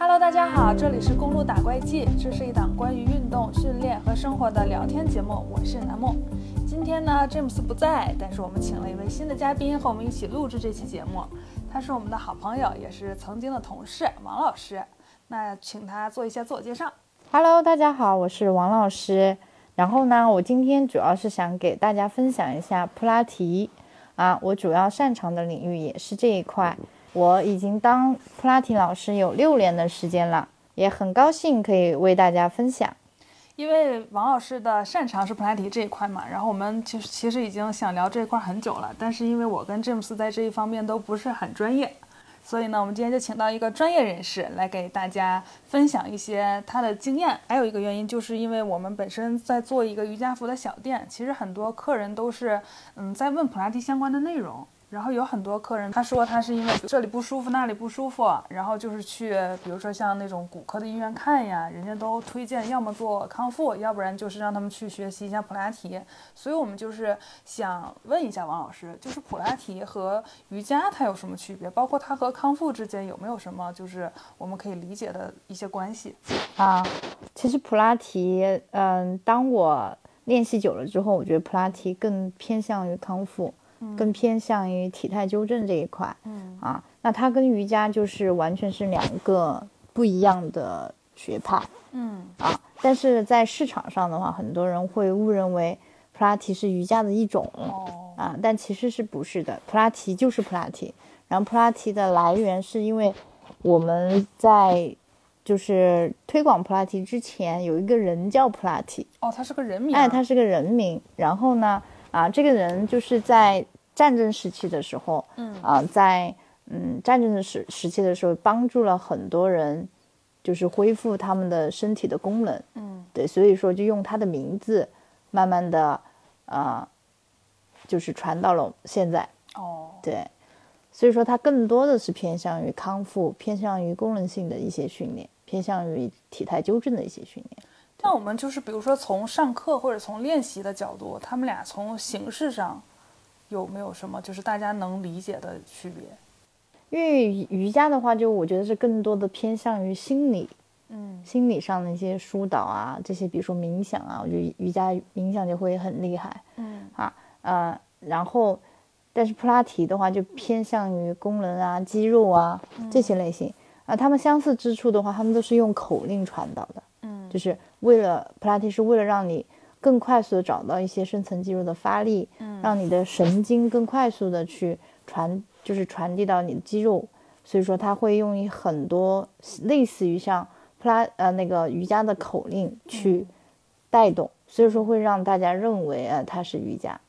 Hello，大家好，这里是公路打怪记，这是一档关于运动、训练和生活的聊天节目，我是南梦。今天呢，詹姆斯不在，但是我们请了一位新的嘉宾和我们一起录制这期节目，他是我们的好朋友，也是曾经的同事王老师。那请他做一下自我介绍。Hello，大家好，我是王老师。然后呢，我今天主要是想给大家分享一下普拉提啊，我主要擅长的领域也是这一块。我已经当普拉提老师有六年的时间了，也很高兴可以为大家分享。因为王老师的擅长是普拉提这一块嘛，然后我们其实其实已经想聊这一块很久了，但是因为我跟詹姆斯在这一方面都不是很专业，所以呢，我们今天就请到一个专业人士来给大家分享一些他的经验。还有一个原因，就是因为我们本身在做一个瑜伽服的小店，其实很多客人都是嗯在问普拉提相关的内容。然后有很多客人，他说他是因为 这里不舒服，那里不舒服，然后就是去，比如说像那种骨科的医院看呀，人家都推荐要么做康复，要不然就是让他们去学习一下普拉提。所以我们就是想问一下王老师，就是普拉提和瑜伽它有什么区别？包括它和康复之间有没有什么就是我们可以理解的一些关系？啊，其实普拉提，嗯，当我练习久了之后，我觉得普拉提更偏向于康复。更偏向于体态纠正这一块，嗯。啊，那它跟瑜伽就是完全是两个不一样的学派，嗯。啊，但是在市场上的话，很多人会误认为普拉提是瑜伽的一种，哦。啊，但其实是不是的，普拉提就是普拉提，然后普拉提的来源是因为我们在就是推广普拉提之前，有一个人叫普拉提，哦，他是个人名，哎，他是个人名，然后呢？啊，这个人就是在战争时期的时候，嗯。啊，在嗯战争的时时期的时候，帮助了很多人，就是恢复他们的身体的功能，嗯。对，所以说就用他的名字，慢慢的，啊，就是传到了现在，哦。对，所以说他更多的是偏向于康复，偏向于功能性的一些训练，偏向于体态纠正的一些训练。那我们就是比如说从上课或者从练习的角度，他们俩从形式上有没有什么就是大家能理解的区别？因为瑜伽的话，就我觉得是更多的偏向于心理，嗯。心理上的一些疏导啊，这些比如说冥想啊，我觉得瑜伽冥想就会很厉害嗯。啊，呃，然后但是普拉提的话就偏向于功能啊、肌肉啊这些类型。啊，他们相似之处的话，他们都是用口令传导的，嗯。就是为了普拉提是为了让你更快速的找到一些深层肌肉的发力，嗯让你的神经更快速的去传，就是传递到你的肌肉。所以说，它会用一很多类似于像普拉呃那个瑜伽的口令去带动，所以说会让大家认为呃它是瑜伽。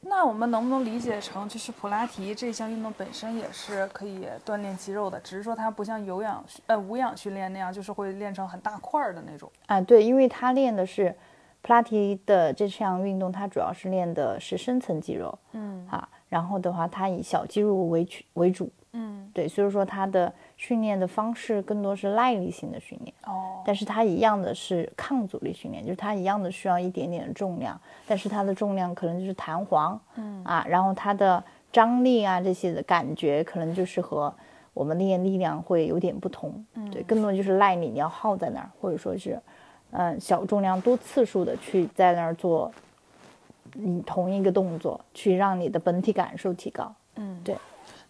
那我们能不能理解成，就是普拉提这项运动本身也是可以锻炼肌肉的，只是说它不像有氧呃无氧训练那样，就是会练成很大块儿的那种。啊，对，因为它练的是普拉提的这项运动，它主要是练的是深层肌肉嗯啊，然后的话，它以小肌肉为为主，嗯对，所以说它的训练的方式更多是耐力性的训练，哦。但是它一样的是抗阻力训练，就是它一样的需要一点点的重量，但是它的重量可能就是弹簧，嗯。啊，然后它的张力啊这些的感觉可能就是和我们练力量会有点不同，对，更多就是耐力你要耗在那儿，或者说是，嗯，小重量多次数的去在那儿做，你同一个动作，去让你的本体感受提高。嗯。对。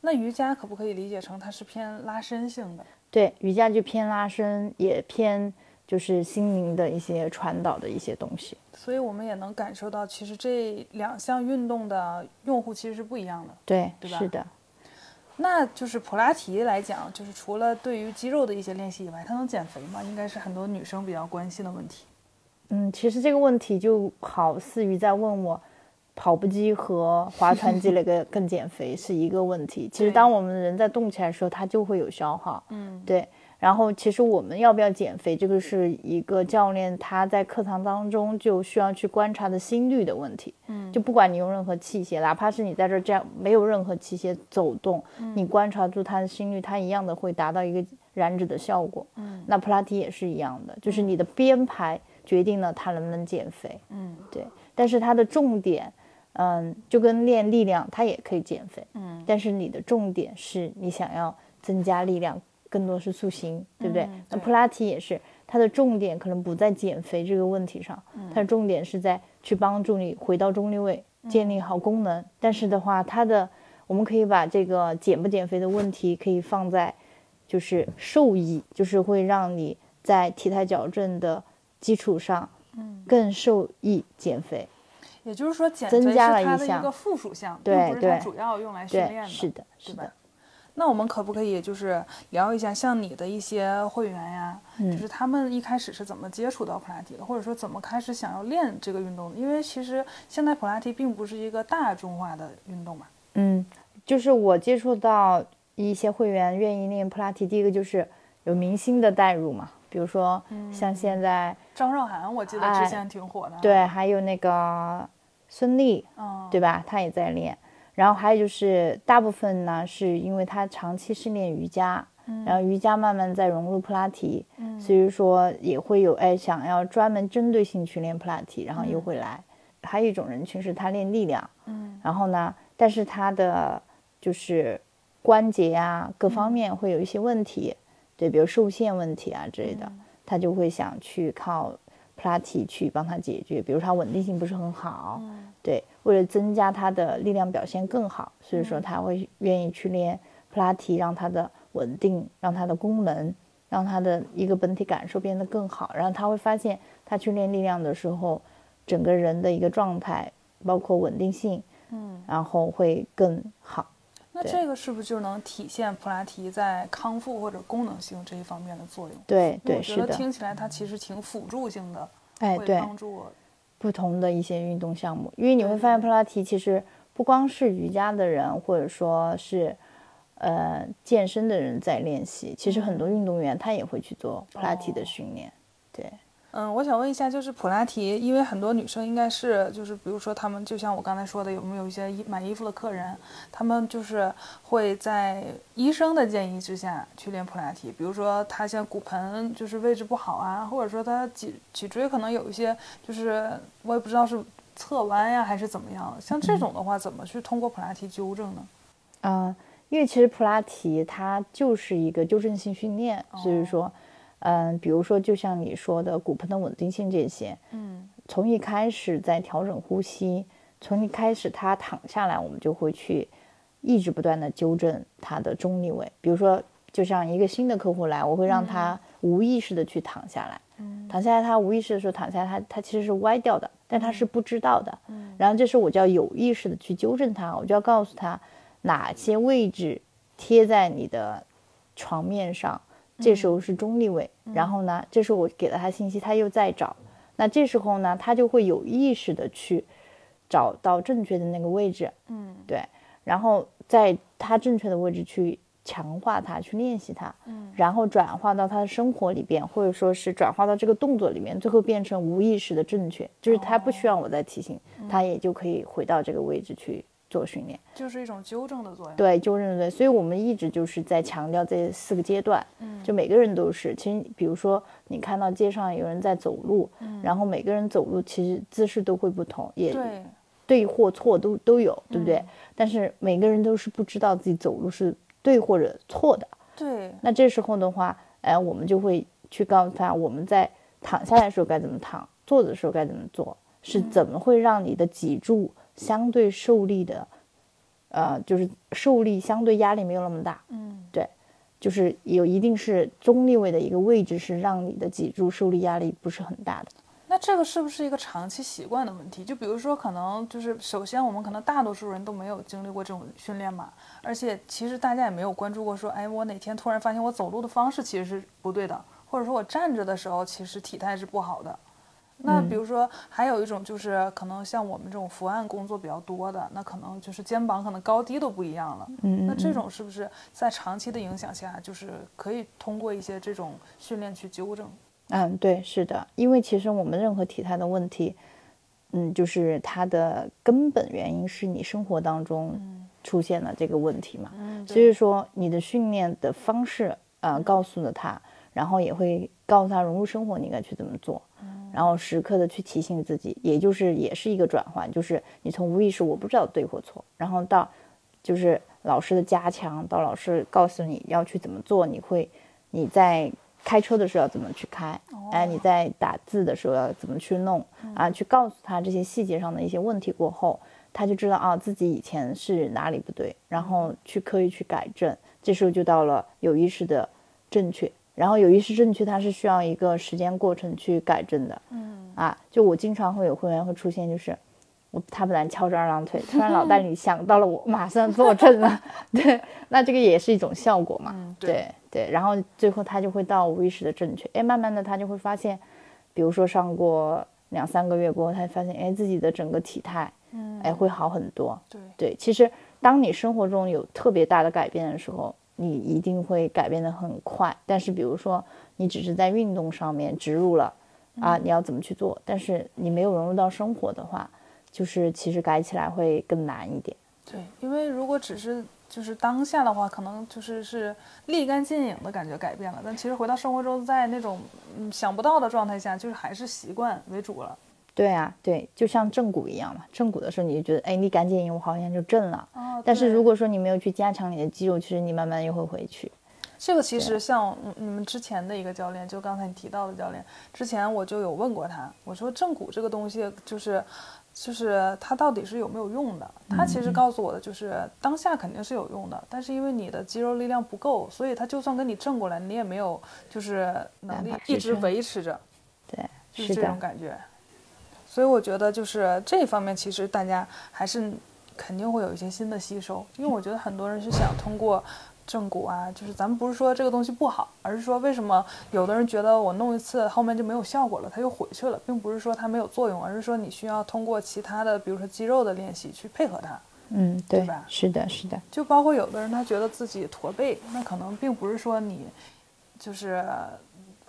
那瑜伽可不可以理解成它是偏拉伸性的？对，瑜伽就偏拉伸，也偏就是心灵的一些传导的一些东西。所以我们也能感受到，其实这两项运动的用户其实是不一样的。对，对吧是的。那就是普拉提来讲，就是除了对于肌肉的一些练习以外，它能减肥吗？应该是很多女生比较关心的问题。嗯，其实这个问题就好似于在问我，跑步机和划船机那个更减肥是一个问题。其实当我们人在动起来的时候，它就会有消耗。嗯对，然后其实我们要不要减肥，这个是一个教练他在课堂当中就需要去观察的心率的问题。嗯就不管你用任何器械，哪怕是你在这儿这样没有任何器械走动，你观察住他的心率，他一样的会达到一个燃脂的效果。嗯那普拉提也是一样的，就是你的编排决定了他能不能减肥。嗯对，但是它的重点，嗯，就跟练力量，它也可以减肥，嗯但是你的重点是你想要增加力量，更多是塑形，对不对？嗯对那普拉提也是，它的重点可能不在减肥这个问题上，嗯它的重点是在去帮助你回到中立位，建立好功能。但是的话，它的我们可以把这个减不减肥的问题可以放在就是受益，就是会让你在体态矫正的基础上，嗯更受益减肥。也就是说，减肥是增加了它的一个附属项，对并不是它主要用来训练，的。是的，是吧的。那我们可不可以就是聊一下，像你的一些会员呀，嗯就是他们一开始是怎么接触到普拉提的，或者说怎么开始想要练这个运动的？因为其实现在普拉提并不是一个大众化的运动嘛。嗯，就是我接触到一些会员愿意练普拉提，第一个就是有明星的带入嘛，比如说像现在、张韶涵我记得之哎前挺火的，，对，还有那个孙俪，嗯，对吧？她也在练。然后还有就是大部分呢，是因为她长期是练瑜伽，然后瑜伽慢慢在融入普拉提，所以说也会有哎想要专门针对性去练普拉提，然后又会来。还有一种人群是他练力量，嗯，然后呢，但是他的就是关节啊各方面会有一些问题，对，比如受限问题啊之类的，他就会想去靠普拉提去帮他解决，比如他稳定性不是很好，对，为了增加他的力量表现更好，所以说他会愿意去练普拉提，让他的稳定，让他的功能，让他的一个本体感受变得更好，然后他会发现他去练力量的时候，整个人的一个状态，包括稳定性，嗯，然后会更好。那这个是不是就能体现普拉提在康复或者功能性这一方面的作用？对对我觉得听起来它其实挺辅助性的，哎对，帮助我。不同的一些运动项目，因为你会发现普拉提其实不光是瑜伽的人，或者说是呃健身的人在练习，其实很多运动员他也会去做普拉提的训练。对，嗯，我想问一下，就是普拉提，因为很多女生应该是，就是比如说她们，就像我刚才说的，有没有一些衣买衣服的客人，他们就是会在医生的建议之下去练普拉提，比如说他像骨盆就是位置不好啊，或者说她脊脊椎可能有一些，就是我也不知道是侧弯呀还是怎么样，像这种的话，怎么去通过普拉提纠正呢？嗯、因为其实普拉提它就是一个纠正性训练，所以说，嗯、比如说就像你说的骨盆的稳定性这些，嗯从一开始在调整呼吸，从一开始他躺下来，我们就会去一直不断的纠正他的中立位。比如说，就像一个新的客户来，我会让他无意识的去躺下来，躺下来，他无意识的时候躺下来，他他其实是歪掉的，但他是不知道的。然后这时候我就要有意识的去纠正他，我就要告诉他哪些位置贴在你的床面上，这时候是中立位。然后呢，这时候我给了他信息，他又在找。那这时候呢，他就会有意识的去找到正确的那个位置，嗯。对，然后在他正确的位置去强化它，去练习它，嗯。然后转化到他的生活里边，或者说是转化到这个动作里面，最后变成无意识的正确，就是他不需要我再提醒，他也就可以回到这个位置去做训练。就是一种纠正的作用。对，纠正对，所以我们一直就是在强调这四个阶段，嗯就每个人都是。其实，比如说你看到街上有人在走路，然后每个人走路其实姿势都会不同，也对对或错都都有，对不对？但是每个人都是不知道自己走路是对或者错的。对，那这时候的话，哎，我们就会去告诉他，我们在躺下来的时候该怎么躺，坐着的时候该怎么做，是怎么会让你的脊柱相对受力的，呃，就是受力相对压力没有那么大，嗯对，就是有一定是中立位的一个位置，是让你的脊柱受力压力不是很大的。那这个是不是一个长期习惯的问题？就比如说，可能就是首先我们可能大多数人都没有经历过这种训练嘛，而且其实大家也没有关注过说，哎，我哪天突然发现我走路的方式其实是不对的，或者说我站着的时候其实体态是不好的。那比如说，还有一种就是可能像我们这种伏案工作比较多的，那可能就是肩膀可能高低都不一样了。嗯那这种是不是在长期的影响下，就是可以通过一些这种训练去纠正？嗯，对，是的，因为其实我们任何体态的问题，嗯，就是它的根本原因是你生活当中出现了这个问题嘛。嗯，所以说你的训练的方式，呃，告诉了他，然后也会告诉他融入生活你应该去怎么做，然后时刻的去提醒自己，也就是也是一个转换，就是你从无意识我不知道对或错，然后到就是老师的加强，到老师告诉你要去怎么做，你会你在开车的时候要怎么去开，哎，你在打字的时候要怎么去弄啊，去告诉他这些细节上的一些问题过后，他就知道啊自己以前是哪里不对，然后去刻意去改正。这时候就到了有意识的正确，然后有意识正确，它是需要一个时间过程去改正的。嗯啊，就我经常会有会员会出现，就是我他本来翘着二郎腿，突然脑袋里想到了我，马上坐正了。对，那这个也是一种效果嘛。嗯，对对，然后最后他就会到无意识的正确。哎，慢慢的他就会发现，比如说上过两三个月过后，他发现哎自己的整个体态，嗯，哎会好很多。对，对，其实当你生活中有特别大的改变的时候，你一定会改变的很快。但是比如说你只是在运动上面植入了啊，你要怎么去做，但是你没有融入到生活的话，就是其实改起来会更难一点。对，因为如果只是就是当下的话，可能就是是立竿见影的感觉改变了，但其实回到生活中，在那种嗯想不到的状态下，就是还是习惯为主了。对啊，对，就像正骨一样嘛，正骨的时候你就觉得哎你赶紧，我好像就正了。哦，但是如果说你没有去加强你的肌肉，其实你慢慢又会回去。这个其实像嗯你们之前的一个教练，就刚才你提到的教练，之前我就有问过他，我说正骨这个东西就是。就是它到底是有没有用的？他其实告诉我的就是当下肯定是有用的，但是因为你的肌肉力量不够，所以它就算跟你正过来，你也没有就是能力一直维持着，对，就是这种的，感觉。所以我觉得就是这一方面，其实大家还是肯定会有一些新的吸收，因为我觉得很多人是想通过正骨啊，就是咱们不是说这个东西不好，而是说为什么有的人觉得我弄一次后面就没有效果了，他又回去了，并不是说它没有作用，而是说你需要通过其他的，比如说肌肉的练习去配合它。嗯，对吧，是的，是的，就包括有的人他觉得自己驼背，那可能并不是说你就是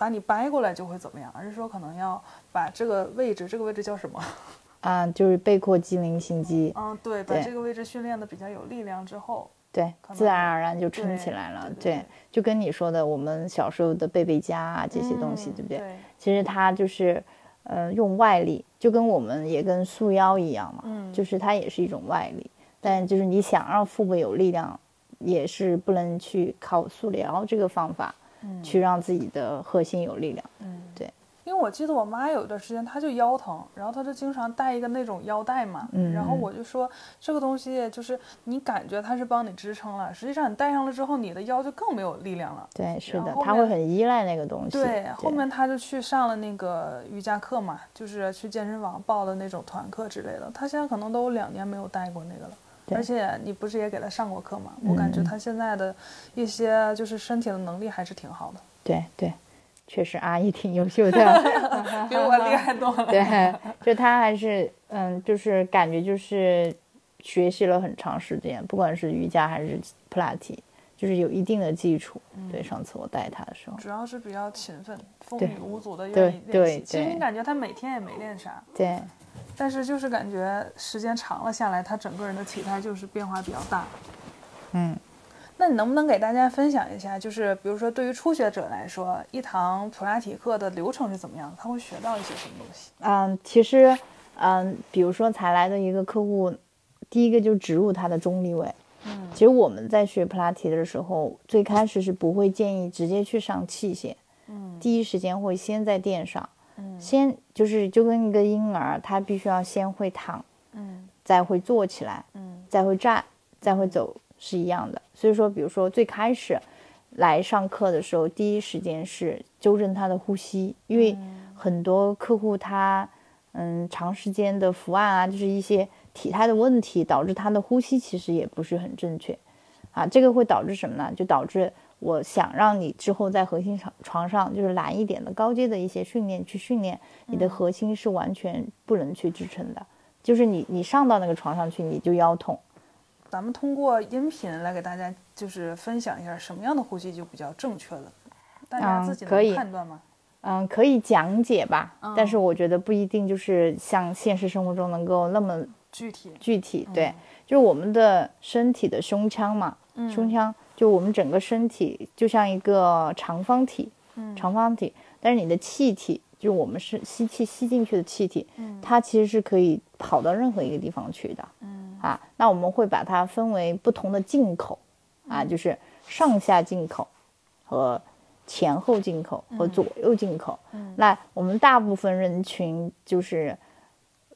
把你掰过来就会怎么样，而是说可能要把这个位置，这个位置叫什么？啊，就是背阔肌、菱形肌，嗯，对，把这个位置训练的比较有力量之后，对，自然而然就撑起来了。对对对就跟你说的，我们小时候的背背佳啊这些东西，嗯对不对？对，其实它就是，呃，用外力，就跟我们也跟束腰一样嘛，嗯就是它也是一种外力。但就是你想让腹部有力量，也是不能去靠束腰这个方法，嗯去让自己的核心有力量。嗯，对。因为我记得我妈有一段时间，她就腰疼，然后她就经常带一个那种腰带嘛，嗯然后我就说这个东西就是你感觉它是帮你支撑了，实际上你戴上了之后，你的腰就更没有力量了。对，是的然后，后面它会很依赖那个东西。对，后面他就去上了那个瑜伽课嘛，就是去健身房报的那种团课之类的。他现在可能都两年没有带过那个了，对而且你不是也给他上过课吗？我感觉嗯他现在的一些就是身体的能力还是挺好的，对对，确实阿姨挺优秀的。比我厉害多了。对，就他还是嗯，就是感觉就是学习了很长时间，不管是瑜伽还是普拉提，就是有一定的基础。对，上次我带他的时候，主要是比较勤奋，风雨无阻的对愿意练对习。其实你感觉他每天也没练啥，对，但是就是感觉时间长了下来，他整个人的体态就是变化比较大。嗯。那你能不能给大家分享一下，就是比如说对于初学者来说，一堂普拉提课的流程是怎么样的？他会学到一些什么东西？嗯，其实嗯，比如说才来的一个客户，第一个就植入他的中立位。嗯其实我们在学普拉提的时候，最开始是不会建议直接去上器械，嗯第一时间会先在垫上，嗯先就是就跟一个婴儿，他必须要先会躺，嗯再会坐起来，嗯再会站，再会走是一样的。所以说，比如说最开始来上课的时候，第一时间是纠正他的呼吸，因为很多客户他嗯长时间的伏案啊，就是一些体态的问题，导致他的呼吸其实也不是很正确啊。这个会导致什么呢？就导致我想让你之后在核心床床上就是难一点的高阶的一些训练去训练，你的核心是完全不能去支撑的。就是你你上到那个床上去，你就腰痛。咱们通过音频来给大家就是分享一下什么样的呼吸就比较正确了，大家嗯自己可以能判断吗？嗯，可以讲解吧，嗯但是我觉得不一定就是像现实生活中能够那么具体，具体。对，就是我们的身体的胸腔嘛，嗯。胸腔就我们整个身体就像一个长方体，嗯。长方体，但是你的气体，就是我们是吸气吸进去的气体，嗯。它其实是可以跑到任何一个地方去的。嗯。啊，那我们会把它分为不同的进口啊，就是上下进口和前后进口和左右进口。那我们大部分人群就是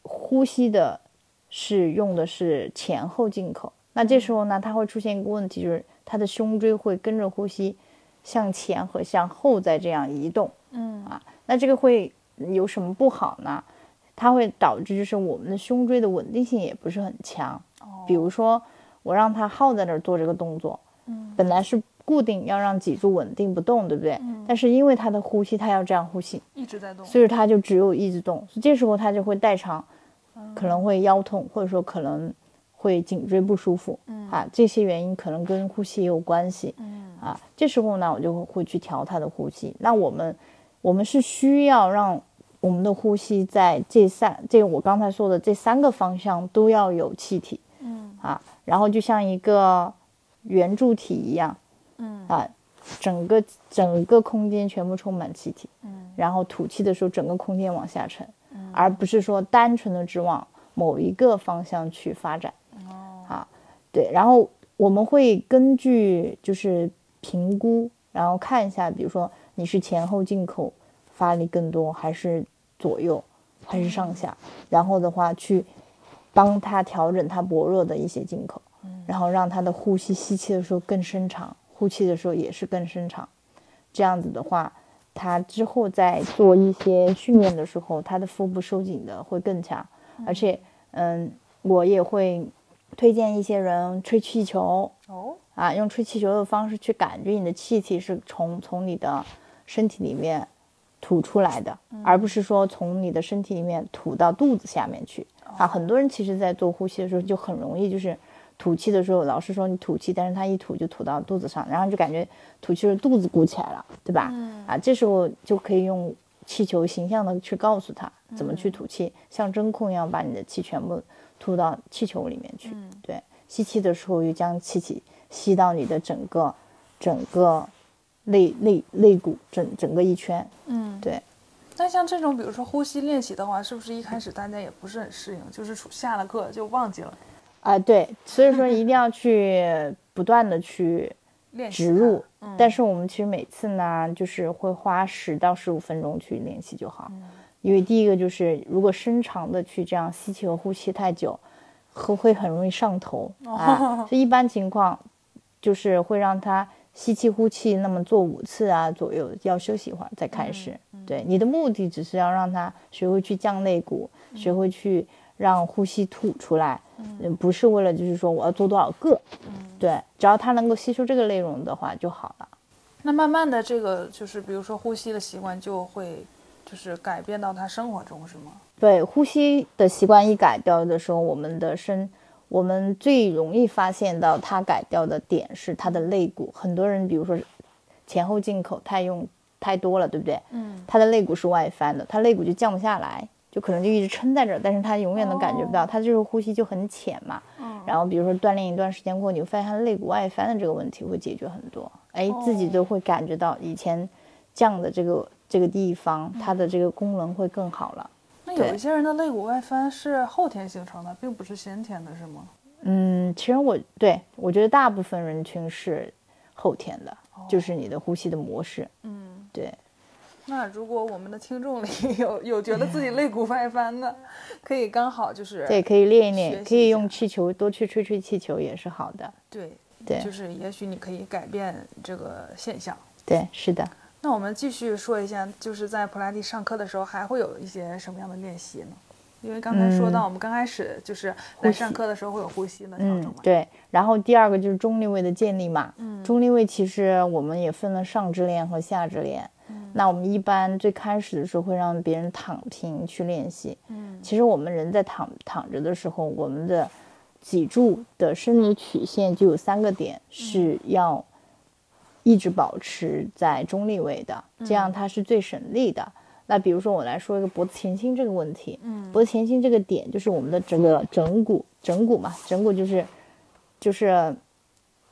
呼吸的是用的是前后进口。那这时候呢，它会出现一个问题，就是它的胸椎会跟着呼吸向前和向后再这样移动。嗯啊，那这个会有什么不好呢？它会导致就是我们的胸椎的稳定性也不是很强。哦，比如说我让它耗在那儿做这个动作，嗯本来是固定要让脊柱稳定不动，对不对？嗯但是因为它的呼吸，它要这样呼吸，一直在动。所以它就只有一直动，所以这时候它就会代偿，嗯可能会腰痛，或者说可能会颈椎不舒服。嗯啊，这些原因可能跟呼吸也有关系。嗯啊，这时候呢，我就会去调他的呼吸。那我们我们是需要让我们的呼吸在这三这我刚才说的这三个方向都要有气体嗯啊，然后就像一个圆柱体一样嗯啊，整个整个空间全部充满气体，嗯然后吐气的时候整个空间往下沉，嗯而不是说单纯的只往某一个方向去发展。哦啊，对，然后我们会根据就是评估，然后看一下，比如说你是前后进口发力更多，还是左右，还是上下，然后的话去帮他调整他薄弱的一些进口，然后让他的呼吸吸气的时候更深长，呼气的时候也是更深长，这样子的话。他之后在做一些训练的时候，他的腹部收紧的会更强，而且，嗯，我也会推荐一些人吹气球。哦。啊，用吹气球的方式去感觉你的气体是从从你的身体里面吐出来的，而不是说从你的身体里面吐到肚子下面去。啊。很多人其实在做呼吸的时候就很容易就是吐气的时候，老师说你吐气，但是他一吐就吐到肚子上，然后就感觉吐气的肚子鼓起来了，对吧？啊，这时候就可以用气球形象的去告诉他怎么去吐气，像真空一样把你的气全部吐到气球里面去。对，吸气的时候又将气体吸到你的整个整个肋肋肋骨整整个一圈。嗯。对，那像这种，比如说呼吸练习的话，是不是一开始大家也不是很适应，就是处下了课就忘记了啊、对，所以说一定要去不断的去练习？植入。嗯但是我们其实每次呢，就是会花十到十五分钟去练习就好。因为第一个就是，如果深长的去这样吸气和呼气太久，会会很容易上头、啊。所以一般情况就是会让他吸气呼气，那么做五次啊左右，要休息一会儿再开始。对，你的目的只是要让他学会去降肋骨，学会去让呼吸吐出来，嗯，不是为了就是说我要做多少个。对，只要他能够吸收这个内容的话就好了。那慢慢的，这个就是比如说呼吸的习惯就会就是改变到他生活中，是吗？对，呼吸的习惯一改掉的时候，我们的身，我们最容易发现到他改掉的点是他的肋骨。很多人，比如说前后进口太用太多了，对不对？嗯，他的肋骨是外翻的，他肋骨就降不下来，就可能就一直撑在这儿，但是他永远都感觉不到，哦他就是呼吸就很浅嘛。嗯然后比如说锻炼一段时间过后，你会发现他肋骨外翻的这个问题会解决很多，哎，自己都会感觉到以前降的这个这个地方，它的这个功能会更好了。那有一些人的肋骨外翻是后天形成的，并不是先天的，是吗？嗯，其实我对我觉得大部分人群是后天的，就是你的呼吸的模式。嗯，对，那如果我们的听众里有有觉得自己肋骨外翻的，可以刚好就是对可以练一练，可以用气球多去吹吹气球也是好的。对对就是也许你可以改变这个现象。对，是的。那我们继续说一下，就是在普拉提上课的时候，还会有一些什么样的练习呢？因为刚才说到，我们刚开始就是来上课的时候会有呼吸的调整嘛，。嗯对。然后第二个就是中立位的建立嘛。嗯中立位其实我们也分了上肢练和下肢练。嗯那我们一般最开始的时候会让别人躺平去练习。嗯其实我们人在躺躺着的时候，我们的脊柱的生理曲线就有三个点是要一直保持在中立位的，这样它是最省力的。那比如说我来说一个脖子前倾这个问题，嗯。脖子前倾这个点就是我们的整个枕骨，枕骨嘛，枕骨就是就是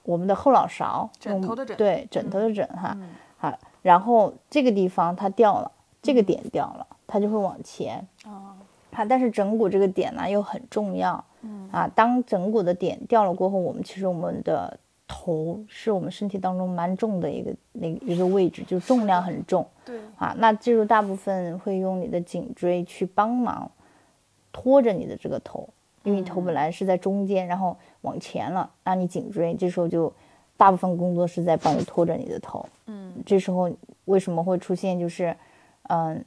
我们的后脑勺，枕头的枕。对，枕头的枕哈，嗯。好，然后这个地方它掉了，这个点掉了，它就会往前，啊啊，但是枕骨这个点呢又很重要，嗯。啊，当枕骨的点掉了过后，我们其实我们的头是我们身体当中蛮重的一个那一个位置，就是重量很重。对啊，那这时候大部分会用你的颈椎去帮忙拖着你的这个头，因为你头本来是在中间，然后往前了，那你颈椎这时候就大部分工作是在帮你拖着你的头。嗯，这时候为什么会出现就是，嗯、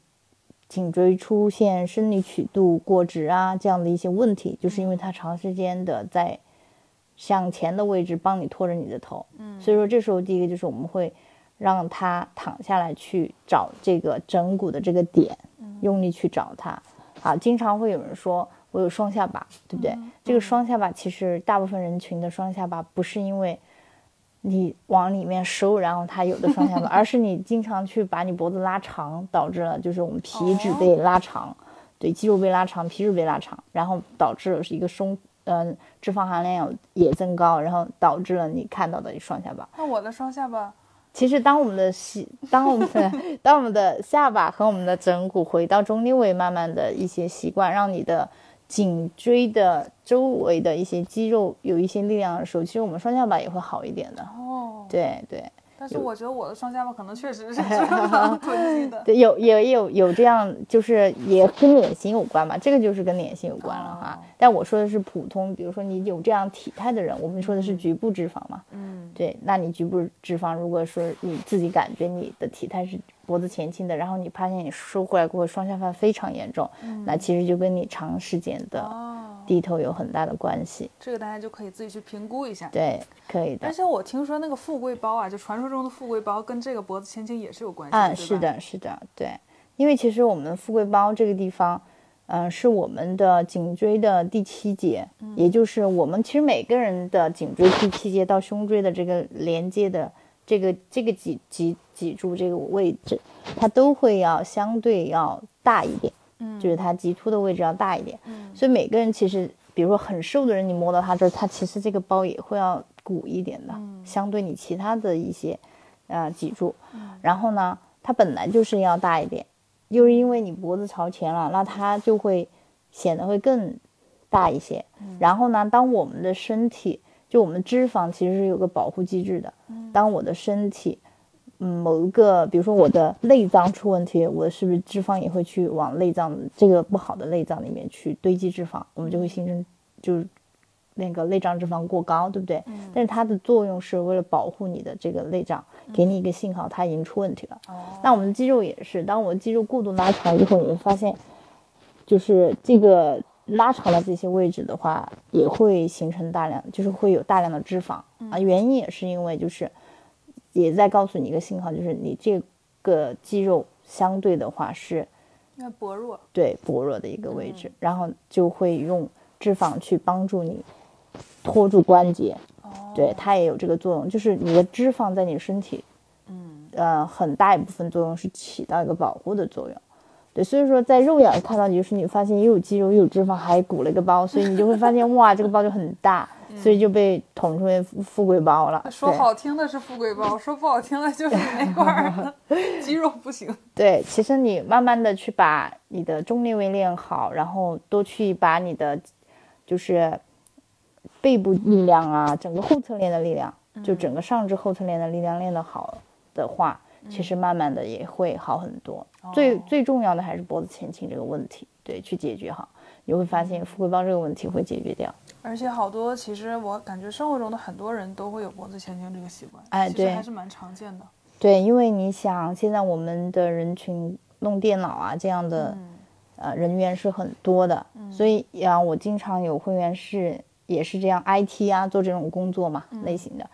颈椎出现生理曲度过直啊这样的一些问题，就是因为它长时间的在向前的位置帮你托着你的头。嗯，所以说这时候第一个就是我们会让他躺下来去找这个枕骨的这个点，用力去找它。啊，经常会有人说我有双下巴，对不对？这个双下巴其实大部分人群的双下巴不是因为你往里面收，然后它有的双下巴，而是你经常去把你脖子拉长，导致了就是我们皮质被拉长，对，肌肉被拉长，皮质被拉长，然后导致了是一个松，嗯、脂肪含量也增高，然后导致了你看到的双下巴。那我的双下巴，其实，当我们的膝，当我们的 当我们的下巴和我们的枕骨回到中立位，慢慢的一些习惯，让你的颈椎的周围的一些肌肉有一些力量的时候，其实我们双下巴也会好一点的。哦，对对但是我觉得我的双下巴可能确实是 脂肪囤积的。对，有也有有这样，就是也跟脸型有关嘛，这个就是跟脸型有关了哈。哦但我说的是普通，比如说你有这样体态的人，我们说的是局部脂肪嘛。嗯，对，那你局部脂肪，如果说你自己感觉你的体态是脖子前倾的，然后你发现你收回来过后双下巴非常严重，那其实就跟你长时间的哦，低头有很大的关系。这个大家就可以自己去评估一下。对，可以的而。且我听说那个富贵包啊，就传说中的富贵包，跟这个脖子前倾也是有关系的。啊，对吧是。的，是的，对，因为其实我们富贵包这个地方，嗯、是我们的颈椎的第七节，也就是我们其实每个人的颈椎第七节到胸椎的这个连接的这个这个脊脊脊柱这个位置，它都会要相对要大一点，嗯就是它棘突的位置要大一点，嗯所以每个人其实，比如说很瘦的人，你摸到它这儿，它其实这个包也会要鼓一点的，嗯相对你其他的一些呃脊柱。然后呢，它本来就是要大一点，又是因为你脖子朝前了，那它就会显得会更大一些。然后呢，当我们的身体，就我们脂肪其实是有个保护机制的，当我的身体。嗯，某一个，比如说我的内脏出问题，我是不是脂肪也会去往内脏这个不好的内脏里面去堆积脂肪，我们就会形成就是那个内脏脂肪过高，对不对？但是它的作用是为了保护你的这个内脏，给你一个信号，它已经出问题了。哦，那我们的肌肉也是，当我们肌肉过度拉长以后，你会发现，就是这个拉长了这些位置的话，也会形成大量，就是会有大量的脂肪啊。原因也是因为就是也在告诉你一个信号，就是你这个肌肉相对的话是薄弱。对薄弱的一个位置，然后就会用脂肪去帮助你托住关节，哦，对，它也有这个作用，就是你的脂肪在你身体，嗯，呃，很大一部分作用是起到一个保护的作用。对，所以说在肉眼看到你，就是你发现又有肌肉又有脂肪，还鼓了一个包，所以你就会发现哇，这个包就很大，所以就被统称为富富贵包了。说好听的是富贵包，说不好听的就是那块儿 肌肉不行。对，其实你慢慢的去把你的中立位练好，然后多去把你的就是背部力量啊，整个后侧链的力量，就整个上肢后侧链的力量练得好的话，其实慢慢的也会好很多。最最重要的还是脖子前倾这个问题，对，去解决好，你会发现富贵包这个问题会解决掉。而且好多，其实我感觉生活中的很多人都会有脖子前倾这个习惯，其实哎对还是蛮常见的。对，因为你想，现在我们的人群弄电脑啊这样的、嗯呃人员是很多的，所以呀，我经常有会员是也是这样 IT 啊做这种工作嘛、类型的，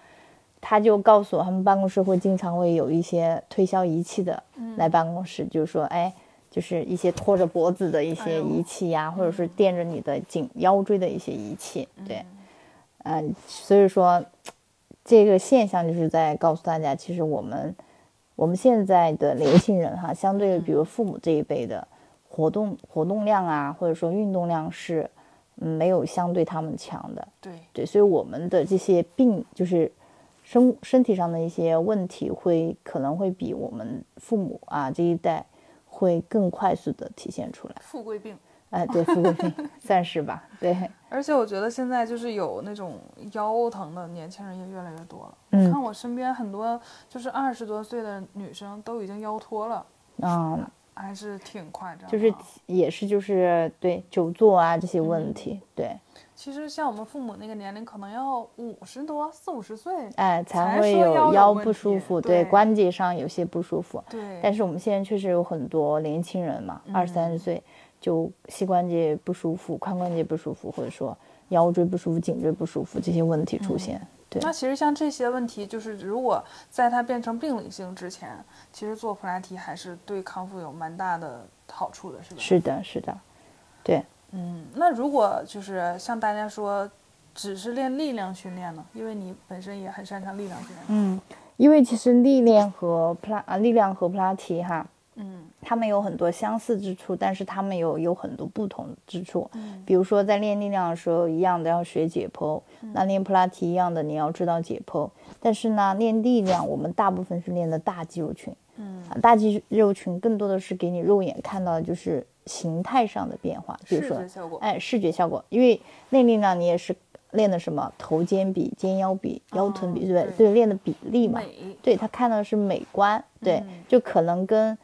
他就告诉我，他们办公室会经常会有一些推销仪器的来办公室，就是说，哎。就是一些拖着脖子的一些仪器呀、或者是垫着你的颈腰椎的一些仪器，对，嗯、所以说这个现象就是在告诉大家，其实我们我们现在的年轻人哈，相对于比如父母这一辈的活动活动量啊，或者说运动量是嗯没有相对他们强的，对，对，所以我们的这些病就是身身体上的一些问题会可能会比我们父母啊这一代会更快速的体现出来。富贵病。哎，对，富贵病算是吧，对。而且我觉得现在就是有那种腰疼的年轻人也越来越多了。嗯看我身边很多就是二十多岁的女生都已经腰脱了，嗯，还是挺夸张的。就是也是就是对久坐啊这些问题，对，其实像我们父母那个年龄，可能要五十多、四五十岁，哎，才会有腰不舒服，对关节上有些不舒服。对，但是我们现在确实有很多年轻人嘛，二三十岁就膝关节不舒服、髋关节不舒服，或者说腰椎不舒服、颈椎不舒服这些问题出现。对，那其实像这些问题，就是如果在它变成病理性之前，其实做普拉提还是对康复有蛮大的好处的，是吧？是的，是的，对。嗯，那如果就是像大家说，只是练力量训练呢？因为你本身也很擅长力量训练。嗯，因为其实力量和普拉啊，力量和普拉提哈，嗯他们有很多相似之处，但是他们有有很多不同之处。嗯比如说在练力量的时候，一样的要学解剖，那练普拉提一样的你要知道解剖。但是呢，练力量我们大部分是练的大肌肉群，嗯，啊，大肌肉群更多的是给你肉眼看到的就是形态上的变化，比如说。哎，视觉效果，因为内力呢你也是练的什么头肩比、肩腰比、腰臀比，哦对不对？对对，练的比例嘛。对他看到的是美观，对，嗯就可能跟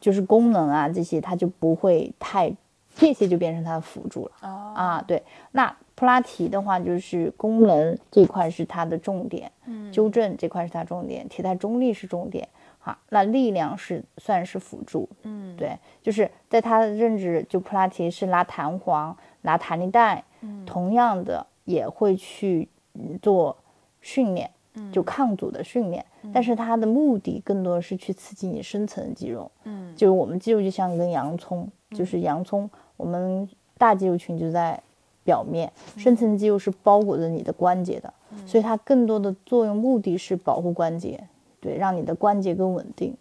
就是功能啊这些，他就不会太这些就变成他的辅助了哦，啊。对，那普拉提的话，就是功能这块是它的重点，嗯纠正这块是它重点，体态中立是重点，好，那力量是算是辅助，嗯，对，就是在他的认知，就普拉提是拉弹簧、拉弹力带，嗯。同样的也会去嗯做训练，就抗阻的训练，但是它的目的更多的是去刺激你深层的肌肉，嗯。就是我们肌肉就像一根洋葱，就是洋葱，我们大肌肉群就在表面，深层肌肉是包裹着你的关节的，所以它更多的作用目的是保护关节，对，让你的关节更稳定。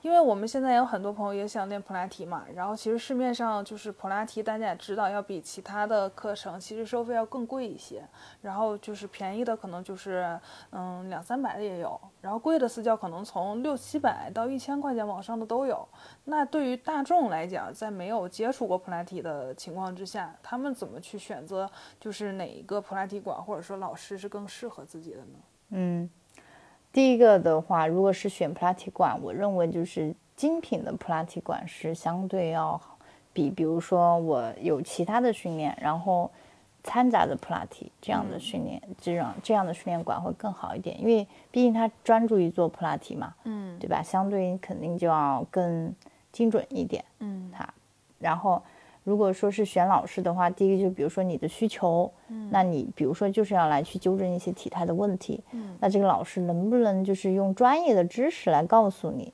因为我们现在有很多朋友也想练普拉提嘛，然后其实市面上就是普拉提，大家也知道要比其他的课程其实收费要更贵一些，然后就是便宜的可能就是嗯两三百的也有，然后贵的私教可能从六七百到一千块钱往上的都有。那对于大众来讲，在没有接触过普拉提的情况之下，他们怎么去选择就是哪一个普拉提馆或者说老师是更适合自己的呢？嗯，第一个的话，如果是选普拉提馆，我认为就是精品的普拉提馆是相对要比，比如说我有其他的训练，然后掺杂的普拉提这样的训练，这样这样的训练馆会更好一点，因为毕竟他专注于做普拉提嘛，嗯对吧？相对肯定就要更精准一点。嗯它。然后，如果说是选老师的话，第一个就比如说你的需求，嗯那你比如说就是要来去纠正一些体态的问题，嗯那这个老师能不能就是用专业的知识来告诉你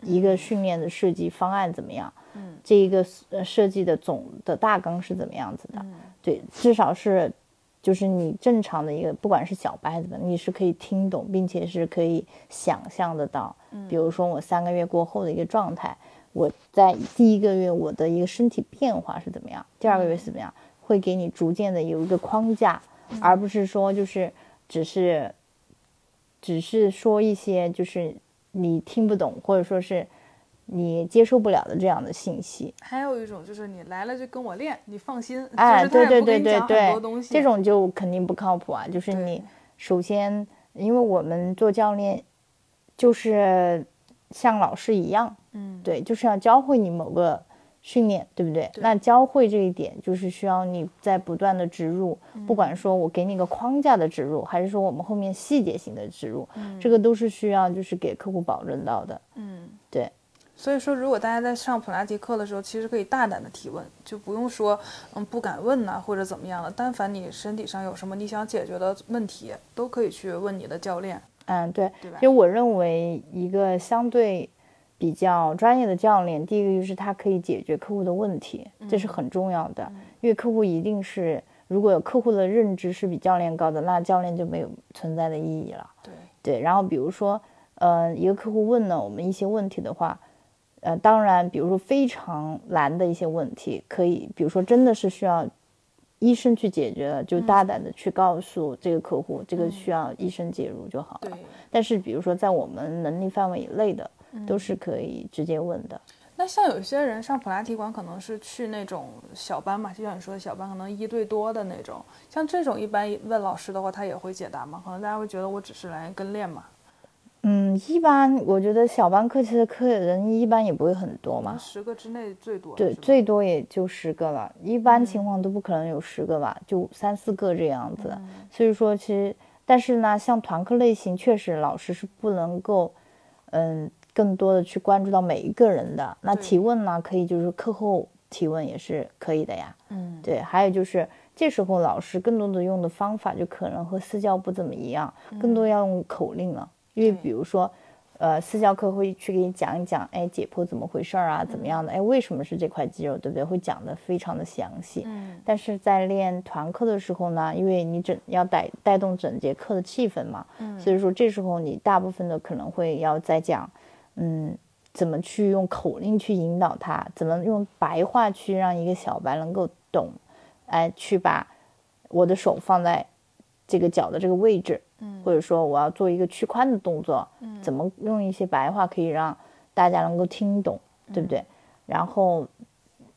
一个训练的设计方案怎么样？嗯这一个呃设计的总的大纲是怎么样子的？嗯对，至少是就是你正常的一个，不管是小白还是怎么，你是可以听懂，并且是可以想象得到。比如说我三个月过后的一个状态，我在第一个月我的一个身体变化是怎么样，第二个月是怎么样，会给你逐渐的有一个框架，而不是说就是只是只是说一些就是你听不懂或者说是你接受不了的这样的信息。还有一种就是你来了就跟我练，你放心，哎，对对对对对。这种就肯定不靠谱啊！就是你首先，因为我们做教练，就是像老师一样，嗯，对，就是要教会你某个训练，对不对？对那教会这一点，就是需要你在不断的植入，不嗯管说我给你个框架的植入，还是说我们后面细节性的植入，嗯这个都是需要就是给客户保证到的。嗯，对。所以说，如果大家在上普拉提课的时候，其实可以大胆的提问，就不用说嗯不敢问呐、或者怎么样了。但凡你身体上有什么你想解决的问题，都可以去问你的教练。嗯，对，对吧因为我认为一个相对比较专业的教练，第一个就是他可以解决客户的问题，这嗯是很重要的。因为客户一定是，如果有客户的认知是比教练高的，那教练就没有存在的意义了。对，对，然后比如说，呃，一个客户问了我们一些问题的话，呃，当然，比如说非常难的一些问题，可以，比如说真的是需要医生去解决的，就大胆的去告诉这个客户，这个需要医生介入就好了。对。但是比如说在我们能力范围以内的，都是可以直接问的。那像有些人上普拉提馆可能是去那种小班嘛，就像你说的小班，可能一对多的那种。像这种一般问老师的话，他也会解答嘛？可能大家会觉得我只是来跟练嘛。嗯，一般我觉得小班课其实课人一般也不会很多嘛，十个之内最多。对，最多也就十个了，一般情况都不可能有十个吧，就三四个这样子。所以说，其实但是呢，像团课类型，确实老师是不能够，嗯，更多的去关注到每一个人的。那提问呢，可以就是课后提问也是可以的呀。嗯，对，还有就是这时候老师更多的用的方法就可能和私教不怎么一样，更多要用口令了。因为比如说，呃，私教课会去给你讲一讲，哎，解剖怎么回事儿啊，怎么样的？哎，为什么是这块肌肉，对不对？会讲的非常的详细。嗯。但是在练团课的时候呢，因为你整要带带动整节课的气氛嘛，嗯。所以说这时候你大部分的可能会要再讲，嗯，怎么去用口令去引导他，怎么用白话去让一个小白能够懂，哎，去把我的手放在这个脚的这个位置。或者说我要做一个屈髋的动作，怎么用一些白话可以让大家能够听懂，对不对？然后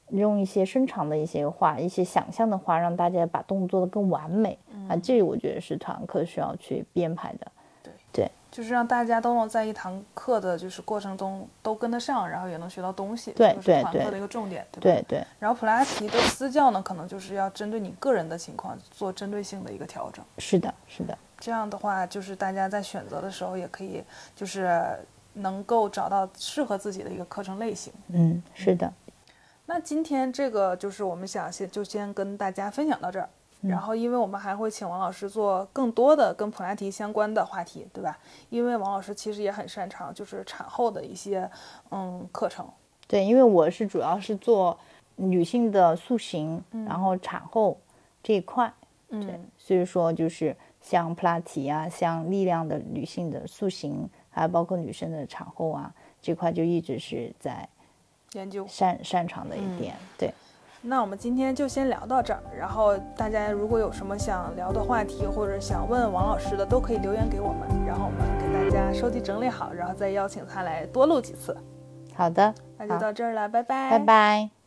用一些深长的一些话，一些想象的话，让大家把动作做的更完美啊。这我觉得是团课需要去编排的。对对，就是让大家都能在一堂课的就是过程中都跟得上，然后也能学到东西。对对对，团课的一个重点，对对。然后普拉提的私教呢，可能就是要针对你个人的情况做针对性的一个调整。是的，是的。这样的话，就是大家在选择的时候也可以，就是能够找到适合自己的一个课程类型。嗯，是的。那今天这个就是我们想先就先跟大家分享到这儿，然后因为我们还会请王老师做更多的跟普拉提相关的话题，对吧？因为王老师其实也很擅长就是产后的一些嗯课程。对，因为我是主要是做女性的塑形，然后产后这一块。嗯，所以说就是。像普拉提啊，像力量的女性的塑形，还有包括女生的产后啊，这块就一直是在研究擅擅长的一点。对，那我们今天就先聊到这儿。然后大家如果有什么想聊的话题，或者想问王老师的，都可以留言给我们，然后我们给大家收集整理好，然后再邀请他来多录几次。好的，那就到这儿了，拜拜，拜拜。